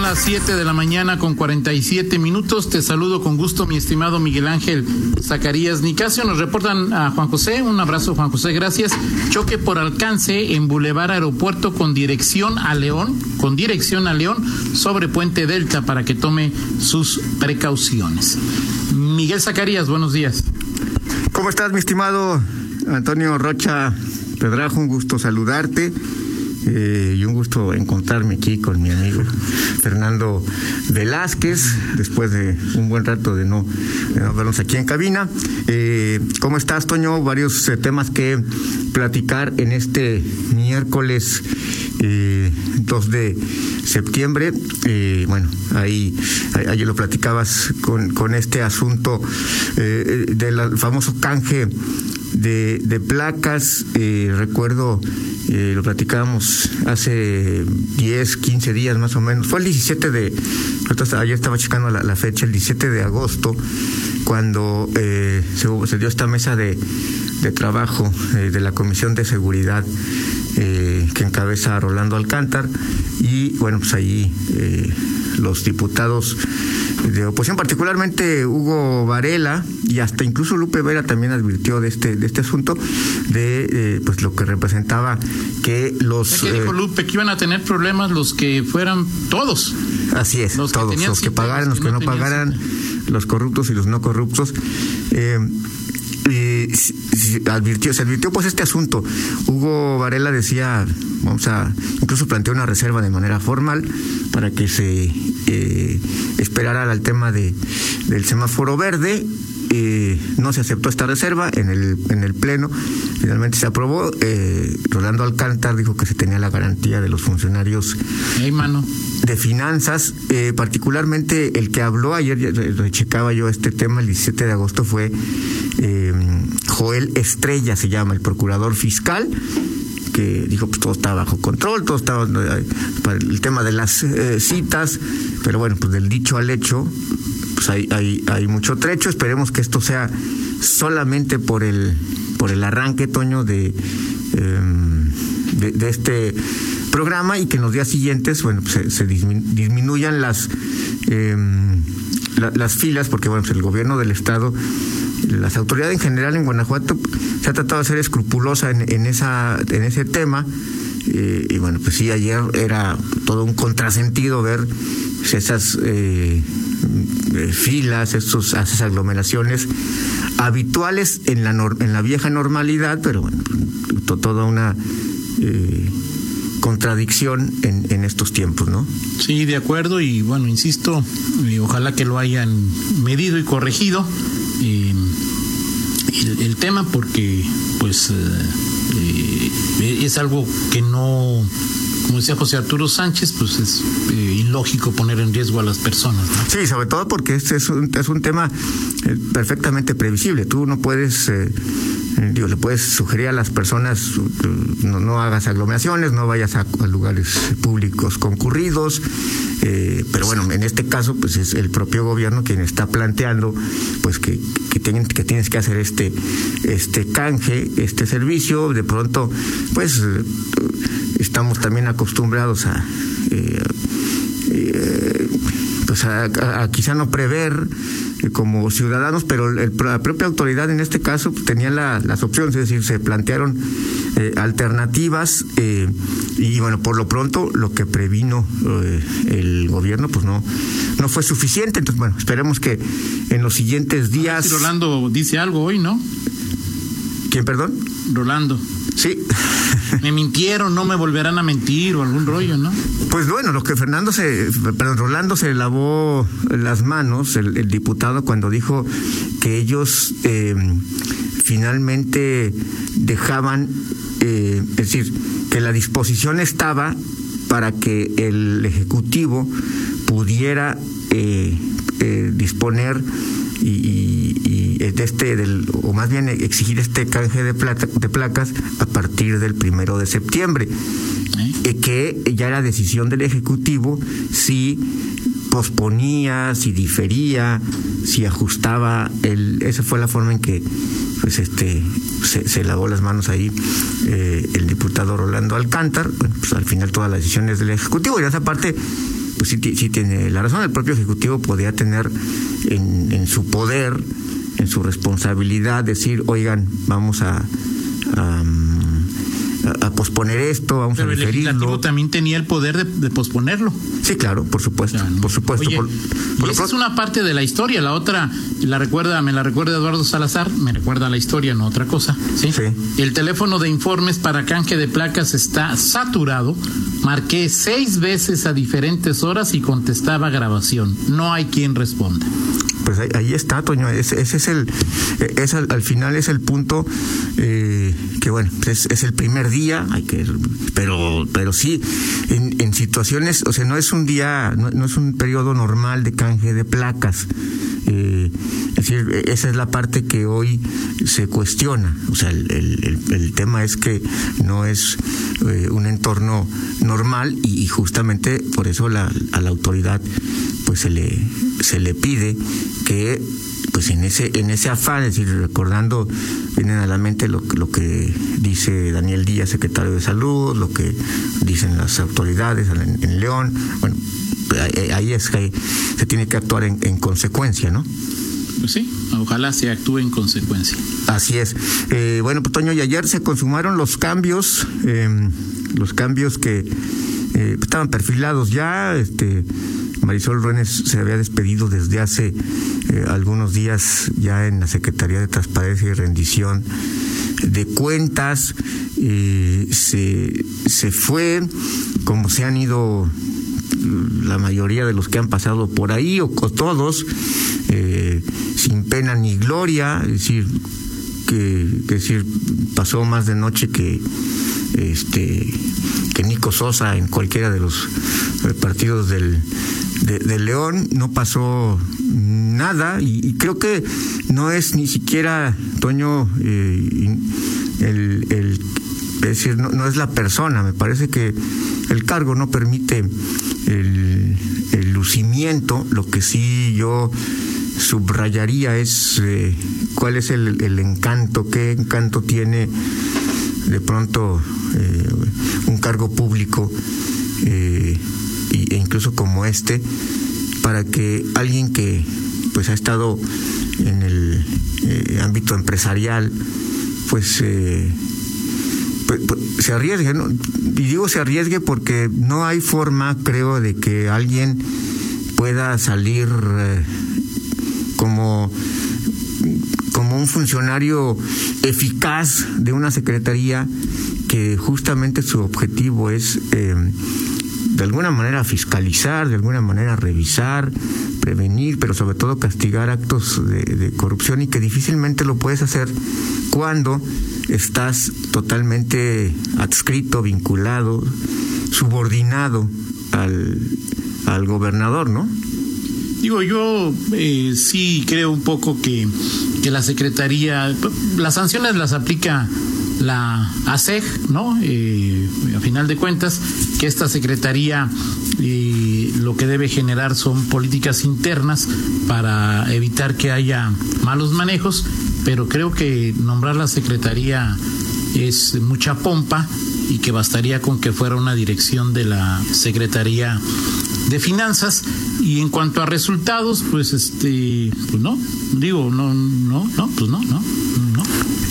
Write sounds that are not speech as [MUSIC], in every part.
Son las 7 de la mañana con 47 minutos. Te saludo con gusto, mi estimado Miguel Ángel Zacarías Nicasio. Nos reportan a Juan José. Un abrazo, Juan José. Gracias. Choque por alcance en Boulevard Aeropuerto con dirección a León, con dirección a León sobre Puente Delta para que tome sus precauciones. Miguel Zacarías, buenos días. ¿Cómo estás, mi estimado Antonio Rocha Pedrajo? Un gusto saludarte. Eh, y un gusto encontrarme aquí con mi amigo Fernando Velázquez, después de un buen rato de no, vernos aquí en cabina. Eh, ¿Cómo estás, Toño? Varios eh, temas que platicar en este miércoles eh, 2 de septiembre. Bueno, ahí, ahí, lo platicabas con, este asunto del famoso canje de, placas. Eh, recuerdo, eh, lo platicábamos hace 10, 15 días más o menos. Fue el 17 de, ayer estaba checando la, fecha, el 17 de agosto, cuando eh, se, dio esta mesa de, de trabajo eh, de la Comisión de Seguridad que encabeza Rolando Alcántar y bueno pues ahí los diputados de oposición particularmente Hugo Varela y hasta incluso Lupe Vera también advirtió de este de este asunto de eh, pues lo que representaba que los ¿Qué dijo Lupe que iban a tener problemas los que fueran todos. Así es los todos que los que pagaran los que, los que no, no pagaran los corruptos y los no corruptos. Eh, eh, advirtió, se advirtió pues este asunto. Hugo Varela decía, vamos a, incluso planteó una reserva de manera formal para que se eh, esperara al tema de, del semáforo verde. Eh, no se aceptó esta reserva en el, en el Pleno, finalmente se aprobó. Eh, Rolando Alcántar dijo que se tenía la garantía de los funcionarios hey, mano. de finanzas, eh, particularmente el que habló ayer, checaba yo este tema el 17 de agosto, fue eh, Joel Estrella, se llama, el procurador fiscal que dijo pues todo está bajo control, todo estaba para el tema de las eh, citas, pero bueno, pues del dicho al hecho, pues hay, hay, hay mucho trecho, esperemos que esto sea solamente por el por el arranque, Toño, de, eh, de, este programa y que en los días siguientes, bueno, pues se, se disminuyan las eh, la, las filas, porque bueno, pues el gobierno del estado las autoridades en general en Guanajuato se ha tratado de ser escrupulosa en, en esa en ese tema eh, y bueno pues sí ayer era todo un contrasentido ver esas eh, filas esos, esas aglomeraciones habituales en la en la vieja normalidad pero bueno to, toda una eh, contradicción en, en, estos tiempos, ¿no? Sí, de acuerdo, y bueno, insisto, y ojalá que lo hayan medido y corregido eh, el, tema, porque pues eh, es algo que no, como decía José Arturo Sánchez, pues es eh, ilógico poner en riesgo a las personas. ¿no? Sí, sobre todo porque este es un, es un tema eh, perfectamente previsible. Tú no puedes eh, digo, le puedes sugerir a las personas no, hagas aglomeraciones, no vayas a lugares públicos concurridos, eh, pero bueno, en este caso, pues es el propio gobierno quien está planteando, pues que, que, tienen, que tienes que hacer este, este canje, este servicio, de pronto, pues estamos también acostumbrados a, eh, eh, pues a, a, a quizá no prever como ciudadanos, pero el, la propia autoridad en este caso tenía la, las opciones, es decir, se plantearon eh, alternativas eh, y bueno, por lo pronto lo que previno eh, el gobierno pues no, no fue suficiente. Entonces, bueno, esperemos que en los siguientes días... Rolando dice algo hoy, ¿no? ¿Quién, perdón? Rolando. Sí. [LAUGHS] me mintieron, no me volverán a mentir o algún rollo, ¿no? Pues bueno, lo que Fernando se, perdón, Rolando se lavó las manos, el, el diputado, cuando dijo que ellos eh, finalmente dejaban, eh, es decir, que la disposición estaba para que el Ejecutivo pudiera eh, eh, disponer y, y, y, de este del o más bien exigir este canje de, plata, de placas a partir del primero de septiembre ¿Eh? que ya era decisión del ejecutivo si posponía, si difería, si ajustaba, el, esa fue la forma en que pues este se, se lavó las manos ahí eh, el diputado Rolando Alcántar, bueno, pues al final todas las decisiones del Ejecutivo y esa parte pues sí, sí, tiene la razón, el propio Ejecutivo podía tener en, en su poder, en su responsabilidad, decir, oigan, vamos a, a a, posponer esto, vamos Pero a el diferirlo. legislativo también tenía el poder de, de posponerlo. Sí, claro, por supuesto, por supuesto. Oye, por- por esa es una parte de la historia, la otra la recuerda, me la recuerda Eduardo Salazar, me recuerda la historia, no otra cosa. ¿sí? Sí. El teléfono de informes para canje de placas está saturado. Marqué seis veces a diferentes horas y contestaba grabación. No hay quien responda. Pues ahí, ahí está, Toño. Ese, ese es el, eh, es al, al final es el punto eh, que bueno, es, es el primer día, hay que, pero, pero sí, en, situaciones, o sea, no es un día, no, es un periodo normal de canje de placas. Eh, es decir, esa es la parte que hoy se cuestiona. O sea, el- el tema es que no es eh, un entorno normal y, y justamente por eso la, a la autoridad pues se le se le pide que pues en ese en ese afán, es decir, recordando vienen a la mente lo, que- lo que dice Daniel Díaz, secretario de Salud, lo que dicen las autoridades en, en León, bueno, ahí- ahí es que se tiene que actuar en, en consecuencia, ¿no? Pues sí, ojalá se actúe en consecuencia. Así es. Eh, bueno, pues Toño, y ayer se consumaron los cambios, eh, los cambios que eh, estaban perfilados ya. Este, Marisol Ruénes se había despedido desde hace eh, algunos días ya en la Secretaría de Transparencia y Rendición de Cuentas. Se, se fue, como se han ido la mayoría de los que han pasado por ahí, o, o todos, eh, sin pena ni gloria, es decir, que, que decir, pasó más de noche que este que Nico Sosa en cualquiera de los eh, partidos del de, León no pasó nada y, creo que no es ni siquiera Toño eh, el, es decir, no, no es la persona, me parece que el cargo no permite el, el lucimiento, lo que sí yo subrayaría es eh, cuál es el, el encanto, qué encanto tiene de pronto eh, un cargo público eh, e incluso como este para que alguien que pues ha estado en el eh, ámbito empresarial pues pues, pues, se arriesgue, y digo se arriesgue porque no hay forma, creo, de que alguien pueda salir como como un funcionario eficaz de una secretaría que justamente su objetivo es eh, de alguna manera fiscalizar, de alguna manera revisar, prevenir, pero sobre todo castigar actos de, de corrupción y que difícilmente lo puedes hacer cuando estás totalmente adscrito, vinculado, subordinado al, al gobernador, ¿no? Digo, yo eh, sí creo un poco que, que la Secretaría, las sanciones las aplica la ASEG, ¿no? Eh, a final de cuentas, que esta Secretaría eh, lo que debe generar son políticas internas para evitar que haya malos manejos, pero creo que nombrar la Secretaría es mucha pompa y que bastaría con que fuera una dirección de la Secretaría de Finanzas y en cuanto a resultados pues este pues no digo no no no pues no no no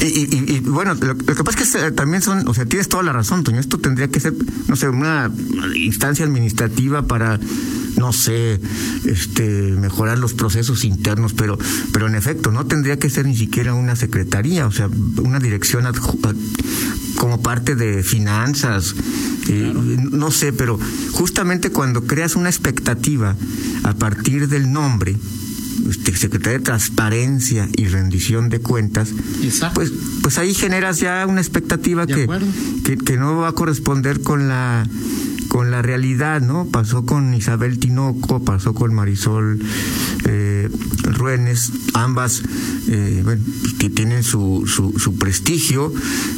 Y, y- y, bueno, lo, lo que pasa es que también son, o sea, tienes toda la razón, Toño. Esto tendría que ser, no sé, una instancia administrativa para, no sé, este, mejorar los procesos internos, pero, pero en efecto, no tendría que ser ni siquiera una secretaría, o sea, una dirección adju- ad- como parte de finanzas, eh, no sé, pero justamente cuando creas una expectativa a partir del nombre, este, Secretaría de Transparencia y Rendición de Cuentas, Exacto. pues, pues ahí generas ya una expectativa que, que no va a corresponder con la con la realidad, ¿no? Pasó con Isabel Tinoco, pasó con Marisol eh, Ruénes, ambas eh, bueno, que tienen su, su, su prestigio,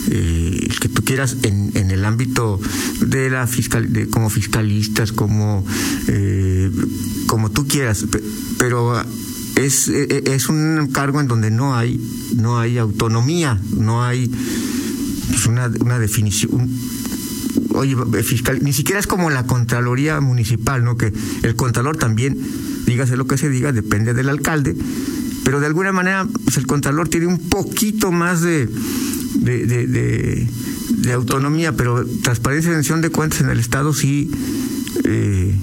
eh, que tú quieras, en, en el ámbito de la fiscal, de, como fiscalistas, como eh, como tú quieras, pero es, e, es un cargo en donde no hay, no hay autonomía, no hay pues, una, una definición. Oye, fiscal, ni siquiera es como la Contraloría Municipal, ¿no? Que el Contralor también, dígase lo que se diga, depende del alcalde, pero de alguna manera pues, el Contralor tiene un poquito más de, de, autonomía, pero transparencia y de cuentas en el Estado sí, eh,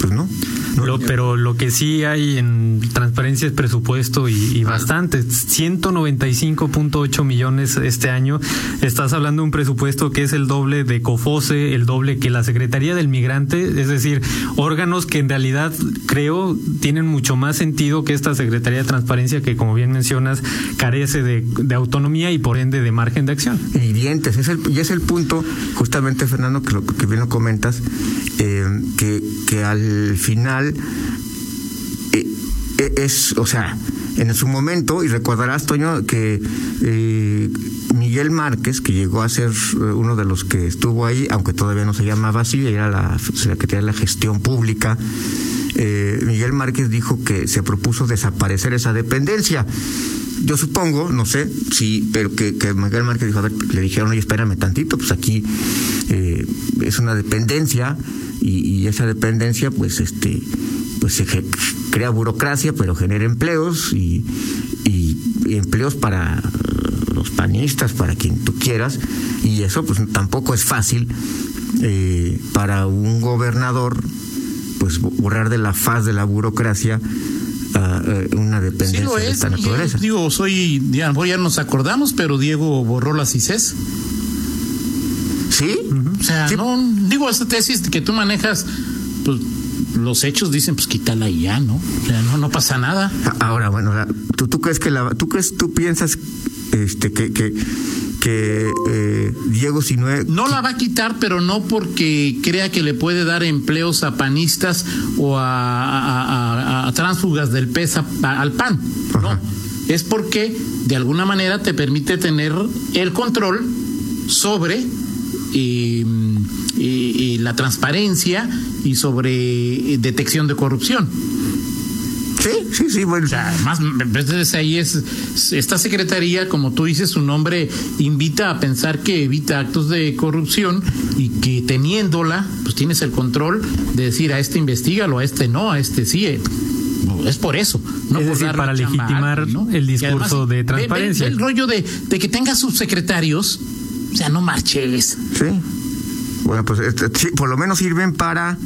pues no [LAUGHS] pero lo que sí hay en transparencia es presupuesto y, bastante. 195.8 millones este año. Estás hablando de un presupuesto que es el doble de COFOSE, el doble que la Secretaría del Migrante, es decir, órganos que en realidad creo tienen mucho más sentido que esta Secretaría de Transparencia que, como bien mencionas, carece de, autonomía y por ende de margen de acción. Y dientes, es el, y es el punto, justamente, Fernando, que, lo, que bien lo comentas, eh, que, que al final eh, eh, es, o sea, en su momento, y recordarás, Toño, que eh, Miguel Márquez, que llegó a ser uno de los que estuvo ahí, aunque todavía no se llamaba así, era la Secretaría de la Gestión Pública, Miguel Márquez dijo que se propuso desaparecer esa dependencia. Yo supongo, no sé, sí, pero que, Miguel Márquez dijo, a ver, le dijeron, oye, espérame tantito, pues aquí es una dependencia y, esa dependencia pues este pues se crea burocracia pero genera empleos y, empleos para los panistas para quien tú quieras y eso pues tampoco es fácil eh, para un gobernador pues borrar de la faz de la burocracia uh, una dependencia de esta naturaleza. Digo, soy, ya, ya nos acordamos, pero Diego borró la CICES. ¿Sí? O sea, no, digo, esa tesis que tú manejas, pues los hechos dicen, pues quítala y ya, ¿no? O sea, no, no pasa nada. Ahora, bueno, ¿tú, tú crees que la, tú crees, tú piensas este, que, que, que eh, Diego Sinue... No la va a quitar, pero no porque crea que le puede dar empleos a panistas o a, a, tránsfugas del pez al pan. No, es porque de alguna manera te permite tener el control sobre y, la transparencia y sobre eh, detección de corrupción. Sí, sí, sí, bueno. O sea, más, entonces ahí es, esta secretaría, como tú dices, su nombre invita a pensar que evita actos de corrupción y que teniéndola, pues tienes el control de decir a este investigalo, a este no, a este sí. Eh, es por eso, no es decir, para legitimar el discurso de transparencia. el rollo de, de que tenga subsecretarios o sea, no marches. Sí. Bueno, pues este, por lo menos sirven para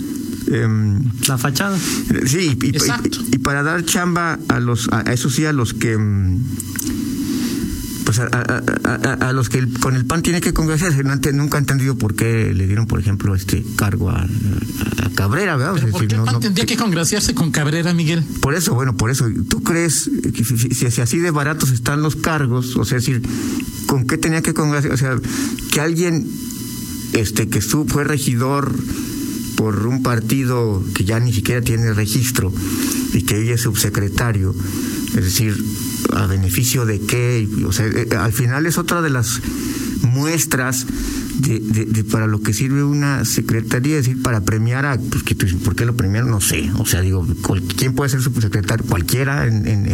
em, la fachada. Sí, y, para dar chamba a los, a, eso sí, a los que em, pues a, los que con el PAN tiene que congraciarse. nunca he entendido por qué le dieron, por ejemplo, este cargo a, Cabrera, ¿verdad? ¿Por qué el PAN tendría que congraciarse con Cabrera, Miguel? Por eso, bueno, por eso. ¿Tú crees que si, así de baratos están los cargos, o sea, es decir, ¿con qué tenía que congraciarse? O sea, que alguien este que fue regidor por un partido que ya ni siquiera tiene registro y que ella es subsecretario, es decir, a beneficio de qué, o sea, eh, al final es otra de las muestras de, de, para lo que sirve una secretaría, es decir, para premiar a, pues, que, ¿por qué lo premiaron? No sé, o sea, digo, ¿quién puede ser subsecretario? Cualquiera en, en,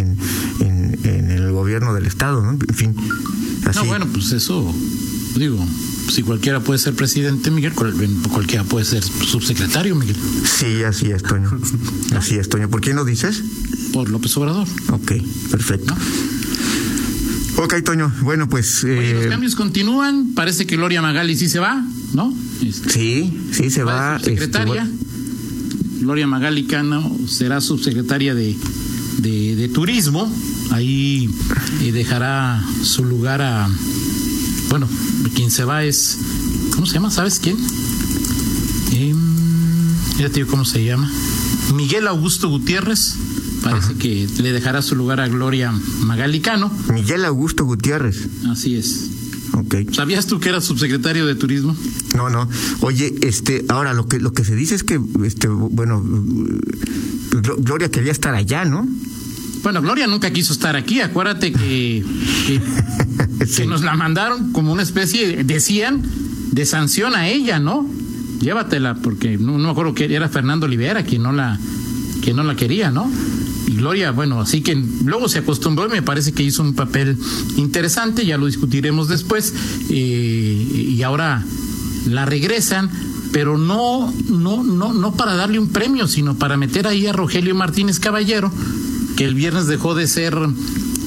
en, en el gobierno del Estado, ¿no? En fin. Así. No, bueno, pues eso, digo, si cualquiera puede ser presidente, Miguel, cualquiera puede ser subsecretario, Miguel. Sí, así es, Toño. Así es, Toño. ¿Por quién lo dices? Por López Obrador. Ok, perfecto. Ok, Toño. Bueno, pues. Eh... los cambios continúan. Parece que Gloria Magali sí se va, ¿no? Este, sí, sí se va. Este, secretaria. Gloria Magali Cano será subsecretaria de, de, Turismo. Ahí eh, dejará su lugar a. Bueno, quien se va es. ¿Cómo se llama? ¿Sabes quién? Eh, ya te digo cómo se llama. Miguel Augusto Gutiérrez. Parece que le dejará su lugar a Gloria Magalicano. Miguel Augusto Gutiérrez. Así es. Okay. ¿Sabías tú que era subsecretario de turismo? No, no. Oye, este, ahora lo que lo que se dice es que, este, bueno, Gloria quería estar allá, ¿no? Bueno, Gloria nunca quiso estar aquí. Acuérdate que, que, [LAUGHS] nos la mandaron como una especie, decían, de sanción a ella, ¿no? llévatela, porque no, no me acuerdo que era Fernando Olivera quien no la, quien no la quería, ¿no? Y Gloria, bueno, así que luego se acostumbró y me parece que hizo un papel interesante, ya lo discutiremos después, eh, y ahora la regresan, pero no, no, no, no para darle un premio, sino para meter ahí a Rogelio Martínez Caballero, que el viernes dejó de ser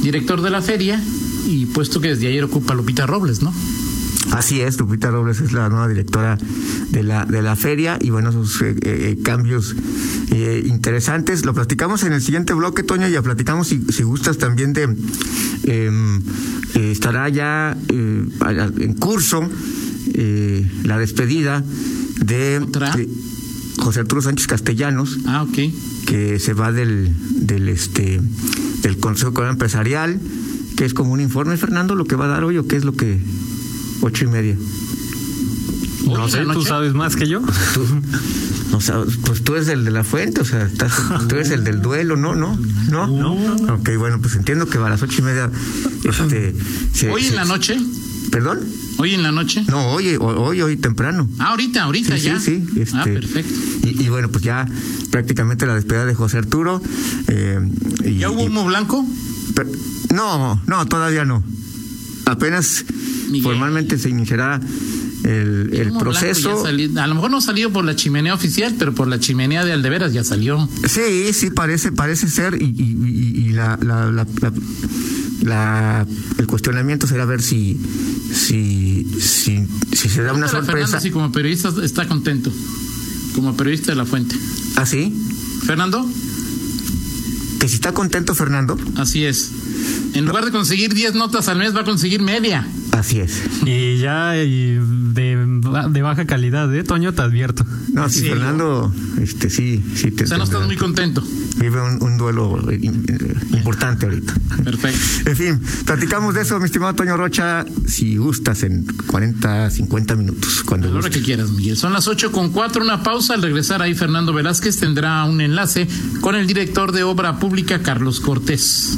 director de la feria, y puesto que desde ayer ocupa Lupita Robles, ¿no? Así es, Lupita Robles es la nueva directora de la, de la feria y bueno, esos eh, eh, cambios eh, interesantes. Lo platicamos en el siguiente bloque, Toño, ya platicamos si, si gustas también de... em, estará ya en curso la despedida de, ¿Otra? de José Arturo Sánchez Castellanos, Ah, ok. que se va del, del este del Consejo Económico Empresarial, que es como un informe, Fernando, lo que va a dar hoy o qué es lo que ocho y media. Hoy No sé, tú sabes más que yo. [LAUGHS] Tú, o sea, pues tú eres el de la fuente, o sea, estás- tú eres el del duelo, ¿no? ¿No? ¿No? Ok, bueno, pues entiendo que a las ocho y media, este... se- Hoy en se- la noche, ¿Perdón? hoy en la noche. No, hoy, hoy, hoy temprano. Ah, ahorita, ahorita Sí, ya. sí, sí. Este, Ah, perfecto. Y, y bueno, pues ya prácticamente la despedida de José Arturo. eh, y- ¿Ya hubo humo blanco? Pero- no, no, todavía no. Apenas Miguel. formalmente se iniciará el, el proceso. a lo mejor no ha salido por la chimenea oficial, pero por la chimenea de Aldeveras ya salió. Sí, sí, parece, parece ser. Y, y- y- la, la, la- la- el cuestionamiento será ver si, si, si, si se da una sorpresa. Fernando si como periodista está contento. Como periodista de la fuente. ¿Ah, sí? Fernando, Que si está contento Fernando. así es. En lugar de conseguir 10 notas al mes, va a conseguir media. Así es. Y ya y de, de baja calidad, ¿eh? Toño, te advierto. No, sí, Sí. Fernando, este sí, sí te O sea, no estás muy contento. vive un, un duelo eh, eh, importante ahorita. Perfecto. En fin, platicamos de eso, mi estimado Toño Rocha, si gustas en 40, 50 minutos, cuando A la hora que quieras, Miguel. Son las 8 con 4, una pausa. Al regresar ahí, Fernando Velázquez tendrá un enlace con el director de obra pública, Carlos Cortés.